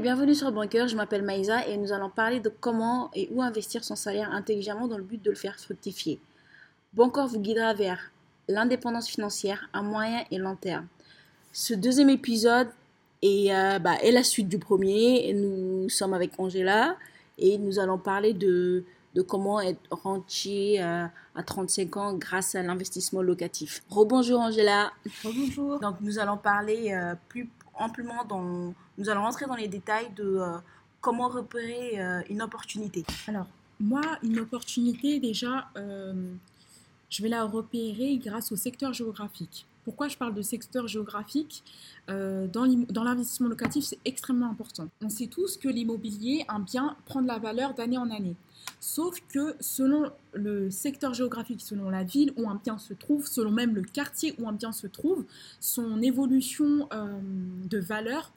et bienvenue sur Banker, je m'appelle Maïsa et nous allons parler de comment et où investir son salaire intelligemment dans le but de le faire fructifier. Banker vous guidera vers l'indépendance financière à moyen et long terme. Ce deuxième épisode est, euh, bah, est la suite du premier. Nous sommes avec Angela et nous allons parler de, de comment être rentier euh, à 35 ans grâce à l'investissement locatif. Rebonjour Angela. Rebonjour. Donc nous allons parler euh, plus amplement. Nous allons rentrer dans les détails de euh, comment repérer euh, une opportunité. Alors, moi, une opportunité, déjà, euh, je vais la repérer grâce au secteur géographique. Pourquoi je parle de secteur géographique Euh, Dans l'investissement locatif, c'est extrêmement important. On sait tous que l'immobilier, un bien, prend de la valeur d'année en année. Sauf que selon le secteur géographique, selon la ville où un bien se trouve, selon même le quartier où un bien se trouve, son évolution euh, de valeur,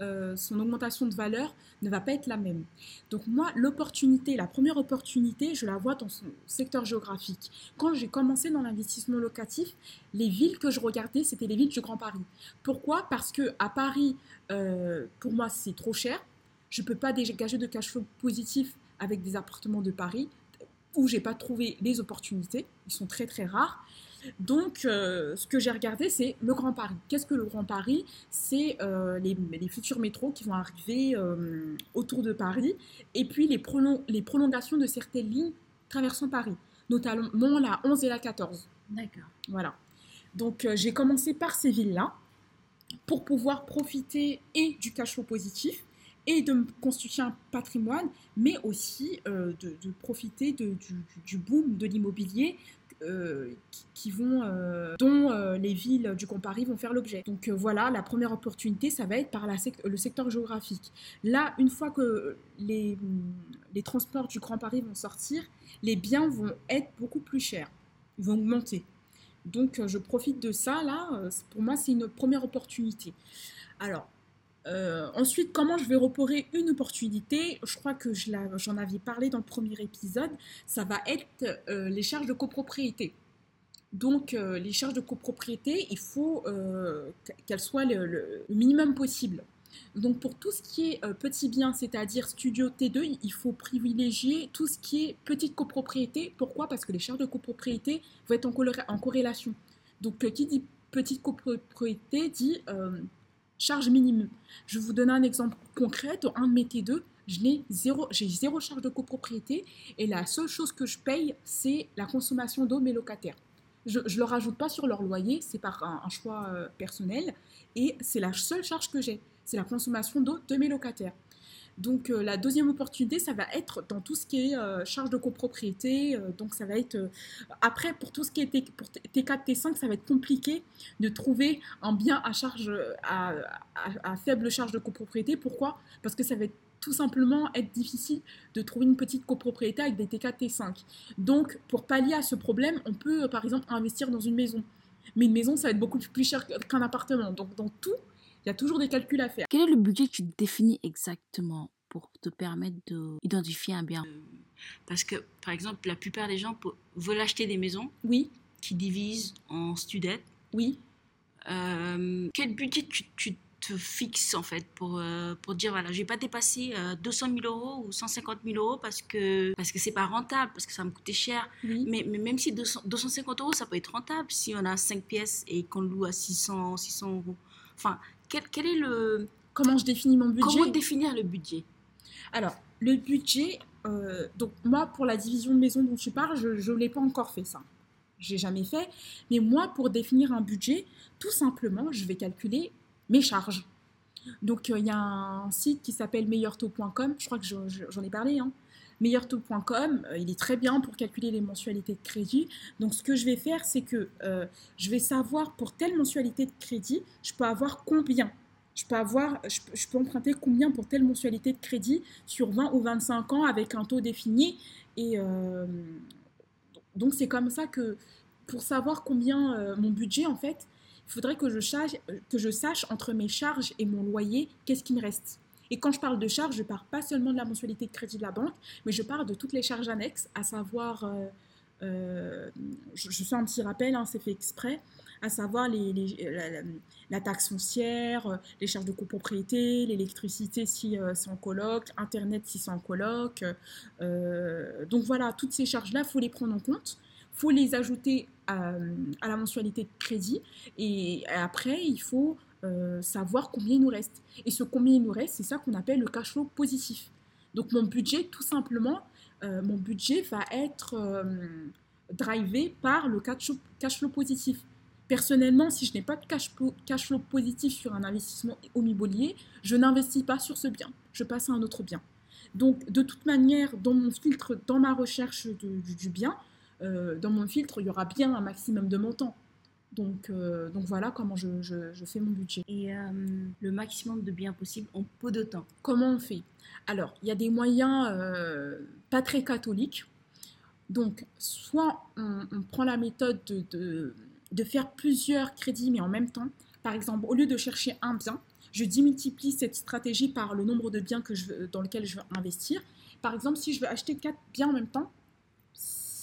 euh, son augmentation de valeur ne va pas être la même. Donc moi, l'opportunité, la première opportunité, je la vois dans son secteur géographique. Quand j'ai commencé dans l'investissement locatif, les villes que je regardais, c'était les villes du Grand Paris. Pourquoi? Parce que à Paris, euh, pour moi, c'est trop cher. Je ne peux pas dégager de cash flow positif avec des appartements de Paris où j'ai pas trouvé les opportunités. Ils sont très très rares. Donc, euh, ce que j'ai regardé, c'est le Grand Paris. Qu'est-ce que le Grand Paris? C'est euh, les, les futurs métros qui vont arriver euh, autour de Paris, et puis les, prolong- les prolongations de certaines lignes traversant Paris, notamment la 11 et la 14. D'accord. Voilà. Donc, j'ai commencé par ces villes-là pour pouvoir profiter et du cash flow positif et de me constituer un patrimoine, mais aussi euh, de, de profiter de- du, du- du boom de l'immobilier euh, qui, vont, euh, dont euh, les villes du Grand Paris vont faire l'objet. Donc voilà, la première opportunité, ça va être par le secteur géographique. Là, une fois que les, les transports du Grand Paris vont sortir, les biens vont être beaucoup plus chers, ils vont augmenter. Donc je profite de ça, là, pour moi c'est une première opportunité. Alors, euh, ensuite, comment je vais repérer une opportunité? Je crois que j'en avais parlé dans le premier épisode, ça va être euh, les charges de copropriété. Donc euh, les charges de copropriété, il faut qu'elles soient le, minimum possible. Donc pour tout ce qui est petit bien, c'est-à-dire studio T2, il faut privilégier tout ce qui est petite copropriété. Pourquoi? Parce que les charges de copropriété vont être en, en corrélation. Donc qui dit petite copropriété dit charge minimum. Je vous donner un exemple concret. Dans un de mes T2, je n'ai zéro, j'ai zéro charge de copropriété et la seule chose que je paye, c'est la consommation d'eau de mes locataires. Je ne leur rajoute pas sur leur loyer, c'est par un, un choix euh, personnel et c'est la seule charge que j'ai, c'est la consommation d'eau de mes locataires. Donc euh, la deuxième opportunité, ça va être dans tout ce qui est euh, charge de copropriété. euh, donc ça va être après pour tout ce qui est T- pour T4, T5, ça va être compliqué de trouver un bien à charge à, faible charge de copropriété. Pourquoi? Parce que ça va tout simplement être difficile de trouver une petite copropriété avec des T4, T5. Donc pour pallier à ce problème, on peut par exemple investir dans une maison. Mais une maison, ça va être beaucoup plus cher qu'un appartement. Donc dans tout, il y a toujours des calculs à faire. Quel est le budget que tu définis exactement pour te permettre d'identifier un bien? Parce que, par exemple, la plupart des gens veulent acheter des maisons Oui, qui divisent en studettes. oui. Euh, quel budget tu, tu te fixes en fait pour, euh, pour dire voilà, je vais pas dépasser euh, 200 000 euros ou 150 000 euros parce que parce que c'est pas rentable, parce que ça va me coûter cher. Oui. Mais, mais même si 200 250 euros, ça peut être rentable si on a 5 pièces et qu'on le loue à 600, 600 euros. Enfin, quel, quel est le. Comment je définis mon budget Comment définir le budget? Alors, le budget, euh, donc moi, pour la division de maison dont tu parles, je ne l'ai pas encore fait ça. J'ai jamais fait. Mais moi, pour définir un budget, tout simplement, je vais calculer mes charges. Donc, euh, il y a un site qui s'appelle meilleurtaux.com. Je crois que je- je- j'en ai parlé. Hein. Meilleurtaux.com, euh, il est très bien pour calculer les mensualités de crédit. Donc, ce que je vais faire, c'est que euh, je vais savoir pour telle mensualité de crédit, je peux avoir combien. Je peux, avoir, je, peux- emprunter combien pour telle mensualité de crédit sur 20 ou 25 ans avec un taux défini. Et euh, donc, c'est comme ça que pour savoir combien mon budget, en fait, il faudrait que je, que je sache entre mes charges et mon loyer, qu'est-ce qui me reste. Et quand je parle de charges, je ne parle pas seulement de la mensualité de crédit de la banque, mais je parle de toutes les charges annexes, à savoir, euh, euh, je, je fais un petit rappel, hein, c'est fait exprès, à savoir la, taxe foncière, les charges de copropriété, l'électricité si c'est en coloc, Internet si c'est en coloc. donc voilà, toutes ces charges-là, il faut les prendre en compte. Faut les ajouter à, la mensualité de crédit. Et après, il faut savoir combien il nous reste. Et ce combien il nous reste, c'est ça qu'on appelle le cash flow positif. Donc mon budget, tout simplement, euh, mon budget va être euh, drivé par le cash flow, positif. Personnellement, si je n'ai pas de cash flow, positif sur un investissement immobilier, je n'investis pas sur ce bien. Je passe à un autre bien. Donc, de toute manière, dans mon filtre, dans ma recherche du, bien, euh, dans mon filtre, il y aura bien un maximum de montants. Donc, donc voilà comment je, je, fais mon budget. Et le maximum de biens possible en peu de temps. Comment on fait? Alors, il y a des moyens euh, pas très catholiques. Donc, soit on, prend la méthode de, de, faire plusieurs crédits, mais en même temps. Par exemple, au lieu de chercher un bien, je démultiplie cette stratégie par le nombre de biens que je dans lequel je veux investir. Par exemple, si je veux acheter quatre biens en même temps,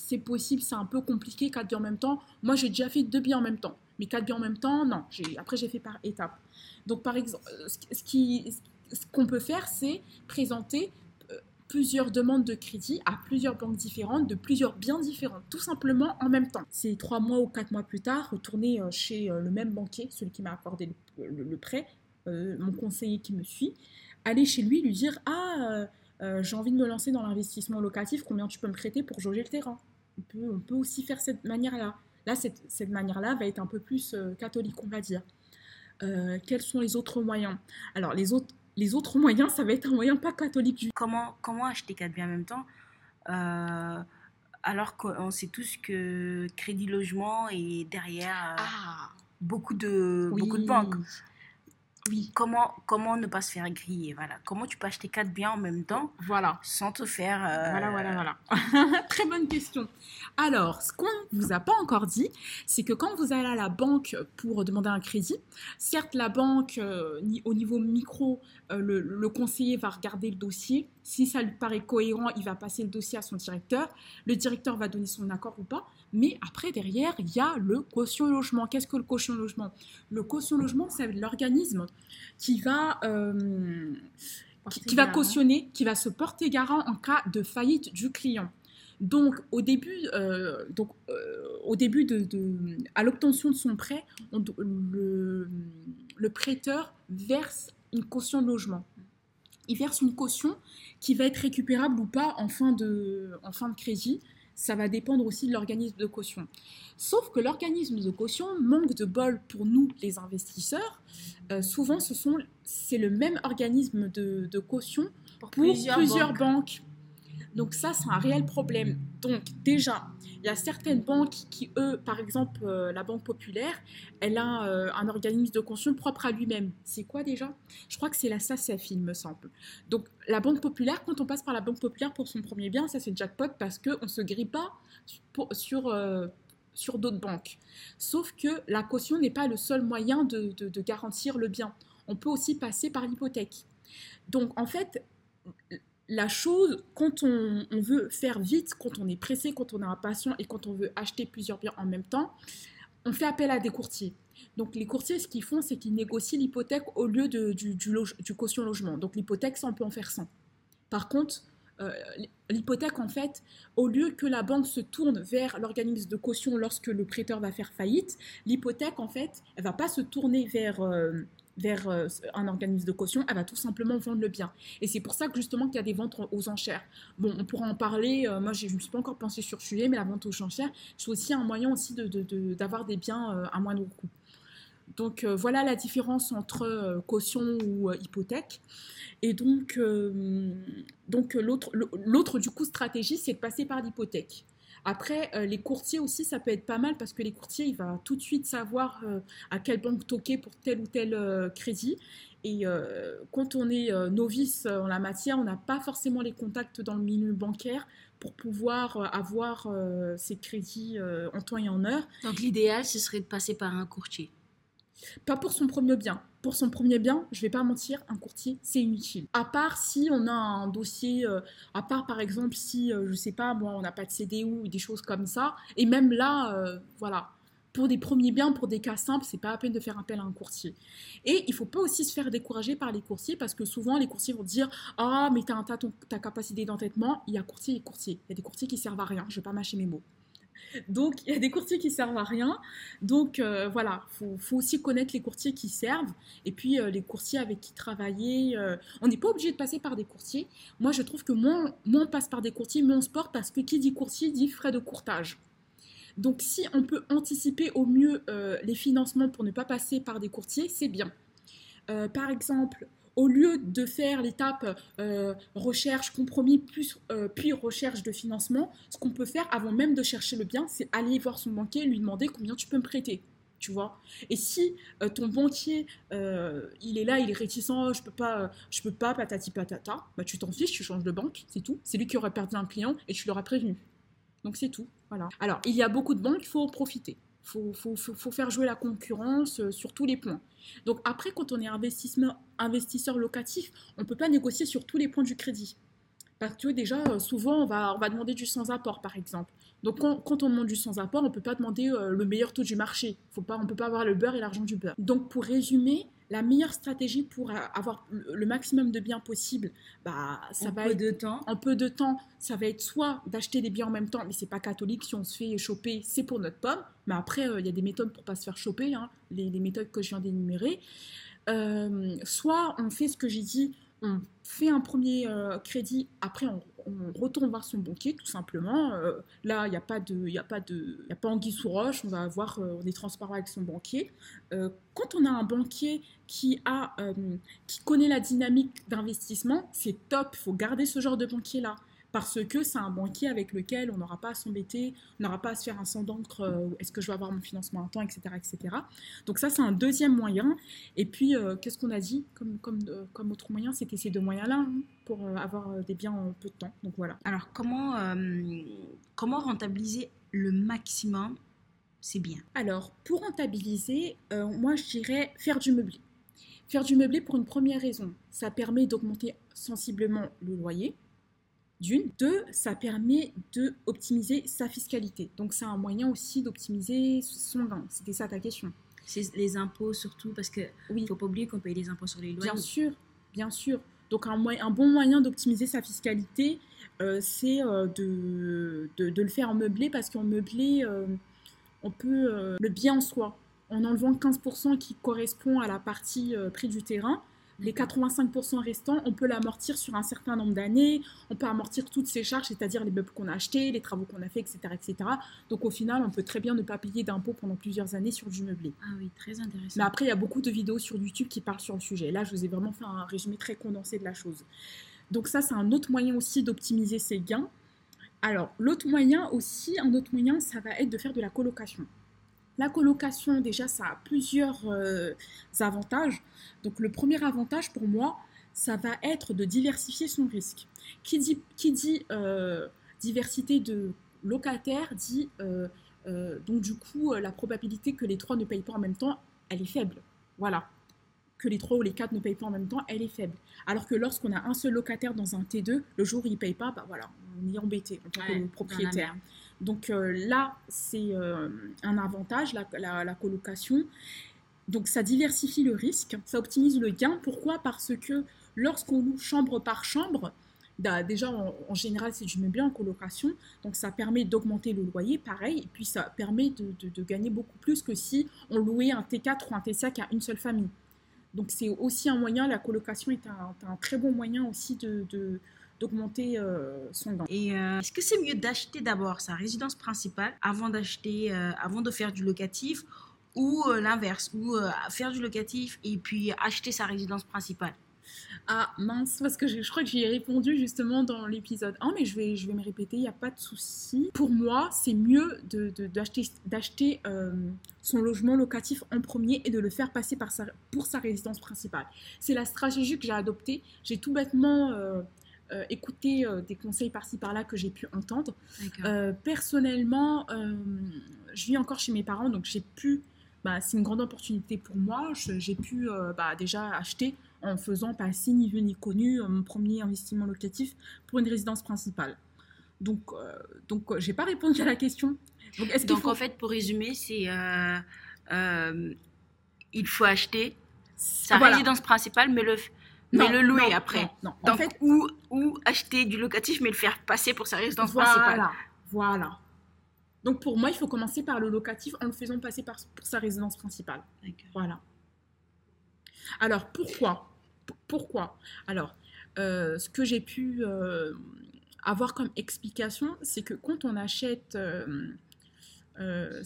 c'est possible, c'est un peu compliqué, quatre biens en même temps. Moi, j'ai déjà fait deux biens en même temps. Mais quatre biens en même temps, non. Après, j'ai fait par étapes. Donc, par exemple, ce qui, ce qu'on peut faire, c'est présenter euh, plusieurs demandes de crédit à plusieurs banques différentes, de plusieurs biens différents, tout simplement en même temps. C'est trois mois ou quatre mois plus tard, retourner euh, chez euh, le même banquier, celui qui m'a accordé le, prêt, mon conseiller qui me suit, aller chez lui, lui dire Ah, j'ai envie de me lancer dans l'investissement locatif, combien tu peux me prêter pour jauger le terrain? On peut, on peut aussi faire cette manière-là. Là, cette, cette manière-là va être un peu plus catholique, on va dire. quels sont les autres moyens? Alors, les autres les autres moyens, ça va être un moyen pas catholique. Comment, comment acheter quatre biens en même temps? Euh, alors qu'on sait tous que Crédit Logement est derrière euh, ah. beaucoup, de, beaucoup de banques. Oui. Comment, comment ne pas se faire griller voilà. Comment tu peux acheter quatre biens en même temps voilà. sans te faire... Euh, voilà, voilà, voilà. Très bonne question. Alors, ce qu'on ne vous a pas encore dit, c'est que quand vous allez à la banque pour demander un crédit, certes, la banque, euh, au niveau micro, euh, le, conseiller va regarder le dossier. Si ça lui paraît cohérent, il va passer le dossier à son directeur. Le directeur va donner son accord ou pas. Mais après, derrière, il y a le caution logement. Qu'est-ce que le caution logement? Le caution logement, c'est l'organisme qui va, euh, qui, va cautionner, qui va se porter garant en cas de faillite du client. Donc, au début, euh, donc, euh, au début de, à l'obtention de son prêt, le, le, prêteur verse une caution de logement. Il verse une caution qui va être récupérable ou pas en fin de, en fin de crédit ça va dépendre aussi de l'organisme de caution. Sauf que l'organisme de caution manque de bol pour nous, les investisseurs. Euh, souvent, ce sont, c'est le même organisme de, caution pour, plusieurs, banques. Donc ça, c'est un réel problème. Donc déjà, il y a certaines banques qui, eux, par exemple, euh, la Banque Populaire, elle a euh, un organisme de caution propre à lui-même. C'est quoi déjà? Je crois que c'est la SACEF, il me semble. Donc la Banque Populaire, quand on passe par la Banque Populaire pour son premier bien, ça c'est jackpot parce qu'on ne se grille pas sur... Euh, sur d'autres banques. Sauf que la caution n'est pas le seul moyen de garantir le bien. On peut aussi passer par l'hypothèque. Donc en fait, la chose, quand on, veut faire vite, quand on est pressé, quand on est impatient et quand on veut acheter plusieurs biens en même temps, on fait appel à des courtiers. Donc les courtiers, ce qu'ils font, c'est qu'ils négocient l'hypothèque au lieu du, caution logement. Donc l'hypothèque, ça, on peut en faire 100. Par contre, euh, l'hypothèque, en fait, au lieu que la banque se tourne vers l'organisme de caution lorsque le prêteur va faire faillite, l'hypothèque, en fait, elle va pas se tourner vers... Euh, vers euh, un organisme de caution, elle va tout simplement vendre le bien. Et c'est pour ça que justement qu'il y a des ventes aux enchères. Bon, on pourra en parler, euh, moi je ne me suis pas encore pensé sur ce sujet, mais la vente aux enchères, c'est aussi un moyen aussi d'avoir de, des biens euh, à moindre coût. Donc voilà la différence entre caution ou hypothèque. Et donc, donc l'autre du coup stratégie, c'est de passer par l'hypothèque. Après, euh, les courtiers aussi, ça peut être pas mal parce que les courtiers, ils vont tout de suite savoir euh, à quelle banque toquer pour tel ou tel euh, crédit. Et quand on est novice en la matière, on n'a pas forcément les contacts dans le milieu bancaire pour pouvoir avoir ces crédits en temps et en heure. Donc l'idéal, ce serait de passer par un courtier. Pas pour son premier bien. Pour son premier bien, je vais pas mentir, un courtier, c'est inutile. À part si on a un dossier, euh, à part par exemple si, je euh, je sais pas, moi, on n'a pas de CDU ou des choses comme ça. Et même là, euh, voilà. pour des premiers biens, pour des cas simples, c'est pas la peine de faire appel à un courtier. Et il faut pas aussi se faire décourager par les courtiers parce que souvent les courtiers vont dire ah mais t'as ta, ta capacité d'entêtement. Il y a courtier et courtier. Il y a des courtiers qui servent à rien. Je vais pas mâcher mes mots. Donc, il y a des courtiers qui servent à rien. Donc, euh, voilà, il faut, aussi connaître les courtiers qui servent et puis euh, les courtiers avec qui travailler. Euh, on n'est pas obligé de passer par des courtiers. Moi, je trouve que moins, moins on passe par des courtiers, moins on se porte parce que qui dit courtier dit frais de courtage. Donc, si on peut anticiper au mieux les financements pour ne pas passer par des courtiers, c'est bien. par exemple, au lieu de faire l'étape euh, recherche, compromis, plus, euh, puis recherche de financement, ce qu'on peut faire avant même de chercher le bien, c'est aller voir son banquier lui demander combien tu peux me prêter. Tu vois Et si euh, ton banquier, il est là, il est réticent, je peux pas, je peux pas, patati patata, bah tu t'en fiches, tu changes de banque, c'est tout. C'est lui qui aurait perdu un client et tu l'auras prévenu. Donc c'est tout. Voilà. Alors, il y a beaucoup de banques, il faut en profiter. Il faut, faire jouer la concurrence euh, sur tous les points. Donc après, quand on est investisseur locatif, on ne peut pas négocier sur tous les points du crédit. Parce que déjà, euh, souvent, on va, demander du sans-apport, par exemple. Donc quand, on demande du sans-apport, on ne peut pas demander euh, le meilleur taux du marché. Faut on ne peut pas avoir le beurre et l'argent du beurre. Donc pour résumer, la meilleure stratégie pour avoir le maximum de biens possible, bah, ça en va peu être, de temps. En peu de temps, ça va être soit d'acheter des biens en même temps, mais c'est pas catholique. Si on se fait choper, c'est pour notre pomme. Mais après, euh, il y a des méthodes pour pas se faire choper, hein, les, méthodes que je viens d'énumérer. Euh, soit on fait ce que j'ai dit, on fait un premier euh, crédit, après on, retourne voir son banquier tout simplement. Euh, là, il n'y a pas de, il a pas de, il a pas anguille sous roche. On va avoir, euh, on est transparent avec son banquier. quand on a un banquier qui a, qui connaît la dynamique d'investissement, c'est top. Il faut garder ce genre de banquier là parce que c'est un banquier avec lequel on n'aura pas à s'embêter, on n'aura pas à se faire un sang d'encre, euh, est-ce que je vais avoir mon financement à temps, etc. etc. Donc ça, c'est un deuxième moyen. Et puis, euh, qu'est-ce qu'on a dit comme, comme, euh, comme autre moyen C'était ces deux moyens-là hein, pour avoir des biens en peu de temps. Donc voilà. Alors, comment, comment rentabiliser le maximum ces biens? Alors, pour rentabiliser, moi, je dirais faire du meublé. Faire du meublé pour une première raison, ça permet d'augmenter sensiblement le loyer d'une. Deux, ça permet d'optimiser sa fiscalité. Donc c'est un moyen aussi d'optimiser son gain. C'était ça ta question. C'est les impôts surtout, parce que oui. faut pas oublier qu'on paye les impôts sur les loyers. Bien sûr, bien sûr. Donc un, un bon moyen d'optimiser sa fiscalité, euh, c'est euh, de, de, le faire en meublé, parce qu'en meublé, euh, on peut le bien en soi. En enlevant 15% qui correspond à la partie prix du terrain, les 85% restants, on peut l'amortir sur un certain nombre d'années, on peut amortir toutes ces charges, c'est-à-dire les meubles qu'on a achetés, les travaux qu'on a fait, etc., etc. Donc au final, on peut très bien ne pas payer d'impôts pendant plusieurs années sur du meublé. Ah oui, très intéressant. Mais après, il y a beaucoup de vidéos sur YouTube qui parlent sur le sujet. Là, je vous ai vraiment fait un résumé très condensé de la chose. Donc ça, c'est un autre moyen aussi d'optimiser ses gains. Alors, l'autre moyen aussi, un autre moyen, ça va être de faire de la colocation. La colocation, déjà, ça a plusieurs euh, avantages. Donc le premier avantage pour moi, ça va être de diversifier son risque. Qui dit, qui dit euh, diversité de locataires dit euh, donc du coup la probabilité que les trois ne payent pas en même temps, elle est faible. Voilà. Que les trois ou les quatre ne payent pas en même temps, elle est faible. Alors que lorsqu'on a un seul locataire dans un T2, le jour où il ne paye pas, bah voilà, on est embêté en tant que propriétaire. Donc euh, là, c'est euh, un avantage, la, colocation. Donc ça diversifie le risque, ça optimise le gain. Pourquoi? Parce que lorsqu'on loue chambre par chambre, bah, déjà en, général c'est du meublé en colocation, donc ça permet d'augmenter le loyer, pareil, et puis ça permet de, gagner beaucoup plus que si on louait un T4 ou un T5 à une seule famille. Donc c'est aussi un moyen, la colocation est un, très bon moyen aussi de d'augmenter euh, son gain. Et euh, est-ce que c'est mieux d'acheter d'abord sa résidence principale avant d'acheter, euh, avant de faire du locatif, ou l'inverse, ou faire du locatif et puis acheter sa résidence principale? Ah mince, parce que je, crois que j'y ai répondu justement dans l'épisode 1, mais je vais, je vais me répéter, il n'y a pas de souci. Pour moi, c'est mieux d'acheter de, d'acheter son logement locatif en premier et de le faire passer par pour sa résidence principale. C'est la stratégie que j'ai adoptée. J'ai tout bêtement écouter euh, des conseils par-ci par-là que j'ai pu entendre. Euh, personnellement, je vis encore chez mes parents, donc j'ai pu, bah, c'est une grande opportunité pour moi. J'ai pu bah, déjà acheter en faisant pas si ni vu ni connu mon premier investissement locatif pour une résidence principale. Donc, euh, donc euh, j'ai pas répondu à la question. Donc, en fait, pour résumer, c'est euh, euh, il faut acheter sa résidence principale, mais le, mais le louer après. Non, Donc, en fait, ou, ou acheter du locatif, mais le faire passer pour sa résidence principale. Voilà. Donc pour moi, il faut commencer par le locatif en le faisant passer par, pour sa résidence principale. Voilà. Alors pourquoi? Pourquoi? Alors, euh, ce que j'ai pu euh, avoir comme explication, c'est que quand on achète euh,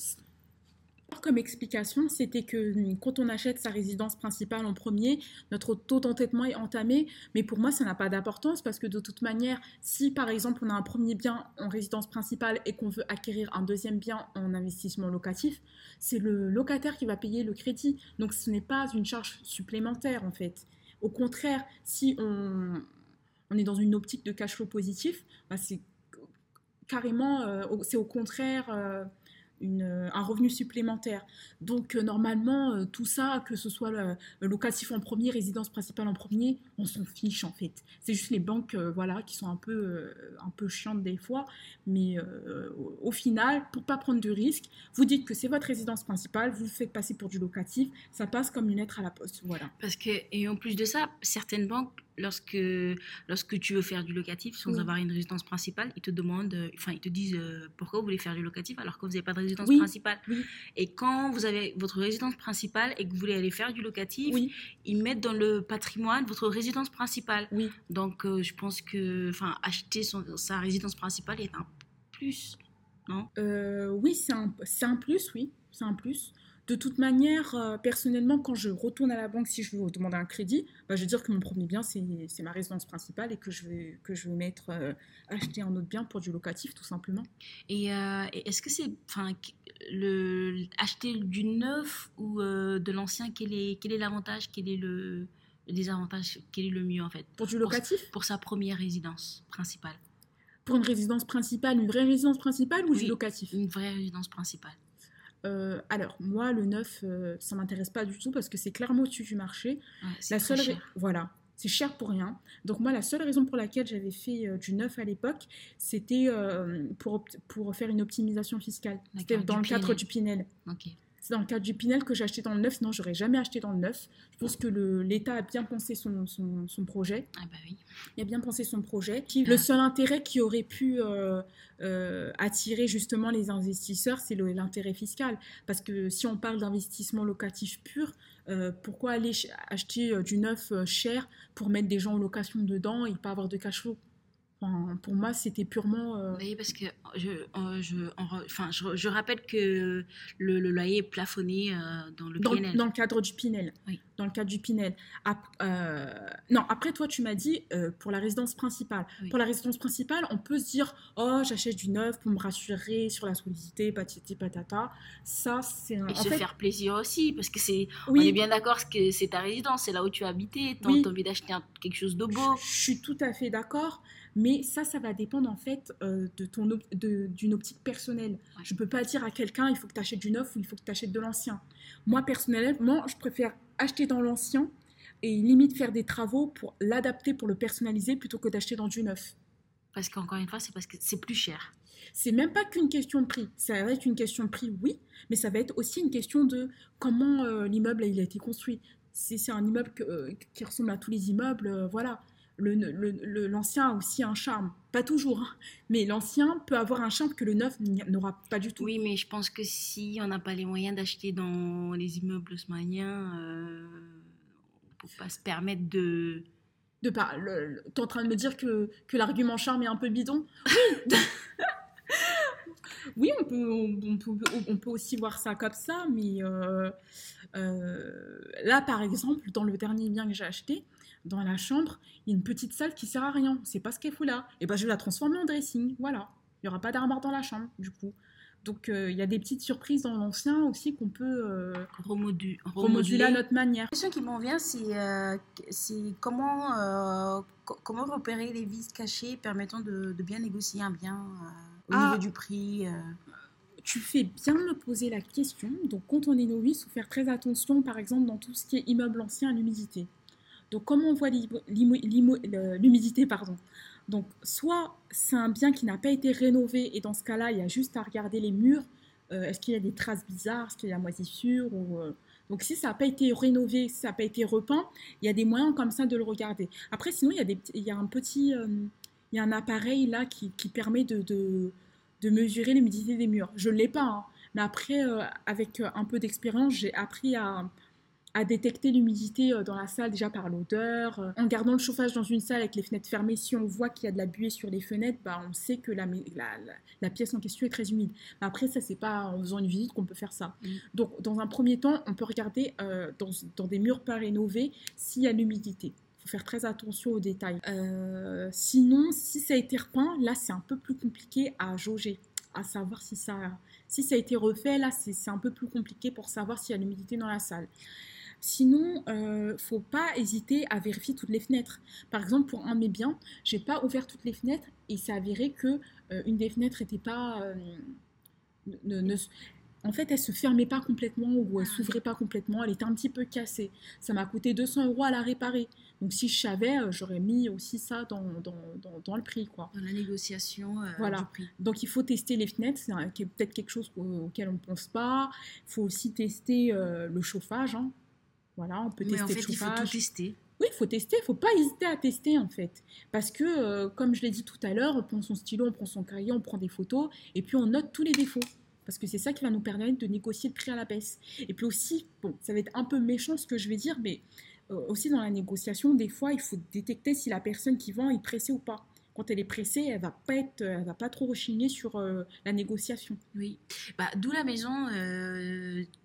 comme explication, c'était que hum, quand on achète sa résidence principale en premier, notre taux d'entêtement est entamé. Mais pour moi, ça n'a pas d'importance parce que de toute manière, si par exemple on a un premier bien en résidence principale et qu'on veut acquérir un deuxième bien en investissement locatif, c'est le locataire qui va payer le crédit. Donc ce n'est pas une charge supplémentaire en fait. Au contraire, si on, est dans une optique de cash flow positif, bah, c'est carrément, euh, c'est au contraire. Euh, euh, un revenu supplémentaire. Donc euh, normalement, euh, tout ça, que ce soit locatif en premier, résidence principale en premier, on s'en fiche en fait. C'est juste les banques voilà, qui sont un peu, un peu chiantes des fois. Mais au final, pour pas prendre de risques, vous dites que c'est votre résidence principale, vous le faites passer pour du locatif, ça passe comme une lettre à la poste. Voilà. Parce que, et en plus de ça, certaines banques lorsque, lorsque tu veux faire du locatif sans avoir une résidence principale, ils te demandent, euh, enfin, ils te disent euh, pourquoi vous voulez faire du locatif alors que vous n'avez pas de résidence principale. Et quand vous avez votre résidence principale et que vous voulez aller faire du locatif, ils mettent dans le patrimoine votre résidence principale. Donc, euh, je pense que, enfin, acheter sa résidence principale est un plus, non? Oui, c'est un, un plus, oui, c'est un plus. De toute manière, euh, personnellement, quand je retourne à la banque, si je veux demander un crédit, bah, je vais dire que mon premier bien, c'est ma résidence principale et que je vais, que je vais mettre, euh, acheter un autre bien pour du locatif, tout simplement. Et, euh, est-ce que c'est, le, acheter du neuf ou de l'ancien, quel est, quel est l'avantage, quel est le, désavantage, quel est le mieux en fait? Pour du locatif? pour, sa première résidence principale. Pour une résidence principale, une vraie résidence principale ou du locatif? Une vraie résidence principale. Euh, alors, moi, le neuf, euh, ça m'intéresse pas du tout parce que c'est clairement au-dessus du marché. la seule cher. Voilà, c'est cher pour rien. Donc, moi, la seule raison pour laquelle j'avais fait euh, du neuf à l'époque, c'était pour, pour faire une optimisation fiscale. C'était dans le cadre du Pinel. C'est dans le cadre du Pinel que j'ai acheté dans le neuf. Non, j'aurais jamais acheté dans le neuf. Je pense que l'État a bien pensé son, son, projet. Ah bah oui. Il a bien pensé son projet. Le seul intérêt qui aurait pu euh, euh, attirer justement les investisseurs, c'est l'intérêt fiscal. Parce que si on parle d'investissement locatif pur, euh, pourquoi aller acheter du neuf cher pour mettre des gens en location dedans et pas avoir de cash flow? Pour moi, c'était purement. Euh, oui, parce que je, euh, je, enfin, je, rappelle que le, loyer est plafonné euh, dans le dans, Dans le cadre du Pinel. Oui. Dans le cadre du Pinel. non, après, toi, tu m'as dit pour la résidence principale. Pour la résidence principale, on peut se dire Oh, j'achète du neuf pour me rassurer sur la solidité, patati patata. Ça, c'est un. Et se faire plaisir aussi, parce que c'est. Oui. On est bien d'accord que c'est ta résidence, c'est là où tu as habité. Tu as envie d'acheter quelque chose de beau. Je, je suis tout à fait d'accord. Mais ça, ça va dépendre en fait euh, de ton d'une optique personnelle. Je ne peux pas dire à quelqu'un il faut que tu achètes du neuf ou il faut que tu achètes de l'ancien. Moi, personnellement, je préfère acheter dans l'ancien et limite faire des travaux pour l'adapter, pour le personnaliser plutôt que d'acheter dans du neuf. Parce qu'encore une fois, c'est parce que c'est plus cher. C'est même pas qu'une question de prix. Ça va être une question de prix, oui, mais ça va être aussi une question de comment euh, l'immeuble il a été construit. Si c'est un immeuble euh, qui ressemble à tous les immeubles, voilà l'ancien a aussi un charme. Pas toujours, hein. mais l'ancien peut avoir un charme que le neuf n'aura pas du tout. Oui, mais je pense que si on n'a pas les moyens d'acheter dans les immeubles haussmanniens, euh, on ne peut pas se permettre de... De pas. Tu es en train de me dire que, que l'argument charme est un peu bidon? Oui, on peut, on, peut, on, peut, aussi voir ça comme ça, mais euh, euh, là, par exemple, dans le dernier bien que j'ai acheté, dans la chambre, il y a une petite salle qui sert à rien. C'est pas ce qu'elle fout là. Et ben je vais la transformer en dressing. Voilà. Il y aura pas d'armoire dans la chambre, du coup. Donc euh, il y a des petites surprises dans l'ancien aussi qu'on peut euh, remoduler à notre manière. La question qui m'en vient, c'est euh, comment, comment repérer les vices cachés permettant de, bien négocier un bien au ah. niveau du prix tu fais bien me poser la question. Donc, quand on est novice, il faut faire très attention, par exemple, dans tout ce qui est immeuble ancien à l'humidité. Donc, comment on voit l'humidité pardon Donc, soit c'est un bien qui n'a pas été rénové et dans ce cas-là, il y a juste à regarder les murs. Euh, est-ce qu'il y a des traces bizarres Est-ce qu'il y a moisissure euh, Donc, si ça n'a pas été rénové, si ça n'a pas été repeint, il y a des moyens comme ça de le regarder. Après, sinon, il y a, un petit... Euh, il y a un appareil là qui, permet de, de, mesurer l'humidité des murs. Je ne l'ai pas, hein. mais après, avec un peu d'expérience, j'ai appris à, à détecter l'humidité euh, dans la salle déjà par l'odeur. Euh, en gardant le chauffage dans une salle avec les fenêtres fermées, si on voit qu'il y a de la buée sur les fenêtres, bah, on sait que la, la, pièce en question est très humide. Après, ça, c'est pas en faisant une visite qu'on peut faire ça. Mm. Donc, dans un premier temps, on peut regarder euh, dans, dans, des murs pas rénovés s'il y a l'humidité. Il faut faire très attention aux détails. sinon, si ça a été repeint, là, c'est un peu plus compliqué à jauger, à savoir si ça, si ça a été refait. Là, c'est un peu plus compliqué pour savoir s'il y a l'humidité dans la salle. Sinon, euh, faut pas hésiter à vérifier toutes les fenêtres. Par exemple, pour un de mes biens, j'ai pas ouvert toutes les fenêtres et ça avéré que euh, une des fenêtres n'était pas, euh, ne, en fait, elle se fermait pas complètement ou elle ah. s'ouvrait pas complètement. Elle était un petit peu cassée. Ça m'a coûté 200 euros à la réparer. Donc, si je savais, euh, j'aurais mis aussi ça dans, dans, dans, le prix, quoi. Dans la négociation voilà. du prix. Donc, il faut tester les fenêtres. C'est peut-être quelque chose auquel on ne pense pas. Il faut aussi tester le chauffage. Hein. Voilà, on peut tester en fait, Il faut tout tester. Oui, il faut tester, il faut pas hésiter à tester en fait. Parce que, euh, comme je l'ai dit tout à l'heure, on prend son stylo, on prend son crayon, on prend des photos, et puis on note tous les défauts. Parce que c'est ça qui va nous permettre de négocier le prix à la baisse. Et puis aussi, bon, ça va être un peu méchant ce que je vais dire, mais euh, aussi dans la négociation, des fois, il faut détecter si la personne qui vend est pressée ou pas quand elle est pressée, elle va pas être, elle va pas trop rechigner sur euh, la négociation. Oui, bah, d'où la maison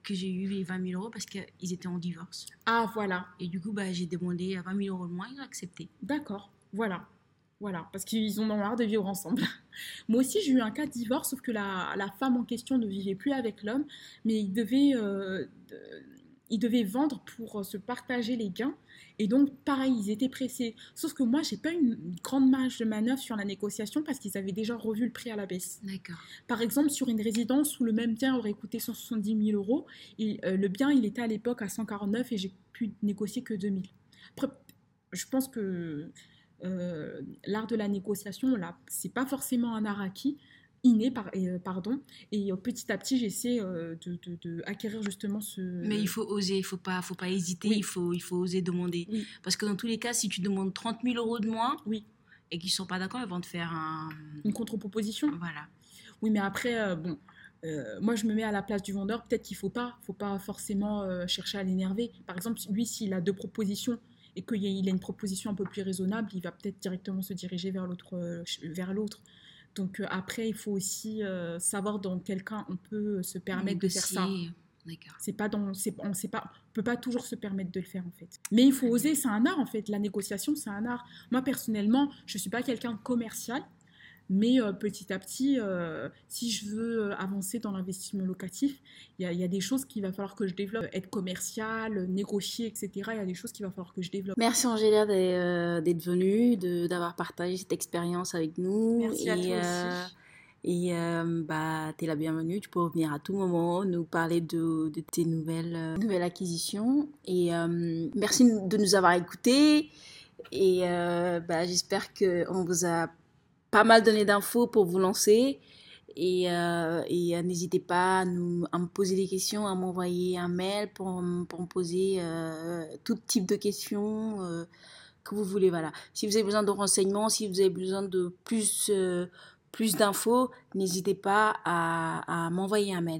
que j'ai eu les 20 000 euros parce qu'ils étaient en divorce. Ah voilà. Et du coup, bah, j'ai demandé 20 000 euros de moins, ils ont accepté. D'accord, voilà. Voilà, parce qu'ils ont marre de vivre ensemble. Moi aussi, j'ai eu un cas de divorce, sauf que la, la, femme en question ne vivait plus avec l'homme, mais il devait, euh, il devait vendre pour se partager les gains. Et donc, pareil, ils étaient pressés. Sauf que moi, j'ai pas une grande marge de manœuvre sur la négociation parce qu'ils avaient déjà revu le prix à la baisse. D'accord. Par exemple, sur une résidence où le même bien aurait coûté 170 000 euros, et, euh, le bien, il était à l'époque à 149 et j'ai pu négocier que 2000. Après, je pense que euh, l'art de la négociation, là, c'est pas forcément un art acquis inné, par, euh, pardon. Et euh, petit à petit, j'essaie euh, de, de, acquérir justement ce. Mais il faut oser, il faut pas, faut pas hésiter, il faut, il faut oser demander. Parce que dans tous les cas, si tu demandes 30 000 euros de moins, oui. et qu'ils sont pas d'accord, ils vont te faire un... une contre-proposition. Voilà. Oui, mais après, bon. moi, je me mets à la place du vendeur. Peut-être qu'il faut pas, faut pas forcément chercher à l'énerver. Par exemple, lui, s'il a deux propositions et qu'il a une proposition un peu plus raisonnable, il va peut-être directement se diriger vers l'autre, vers l'autre. Donc euh, après, il faut aussi euh, savoir dans quel cas on peut se permettre de faire ça. C'est pas dans, on sait pas, on peut pas toujours se permettre de le faire en fait. Mais il faut oser, c'est un art en fait. La négociation, c'est un art. Moi personnellement, je suis pas quelqu'un commercial, mais euh, petit à petit, euh, si je veux euh, avancer dans l'investissement locatif, il y, a des choses qu'il va falloir que je développe. Être commercial, négocier, etc. Il y a des choses qu'il va falloir que je développe. Merci Angélia d'être venue, d'avoir partagé cette expérience avec nous. Merci à toi aussi. Et bah, tu es la bienvenue, tu peux revenir à tout moment, nous parler de, de tes nouvelles, nouvelles acquisitions. Et merci de nous avoir écoutés. Et bah, j'espère qu'on vous a pas mal donné d'infos pour vous lancer. Et, euh, euh, n'hésitez pas à, nous, à me poser des questions, à m'envoyer un mail pour, pour me poser euh, tout type de questions que vous voulez. Voilà. Si vous avez besoin de renseignements, si vous avez besoin de plus, plus d'infos, n'hésitez pas à, à m'envoyer un mail.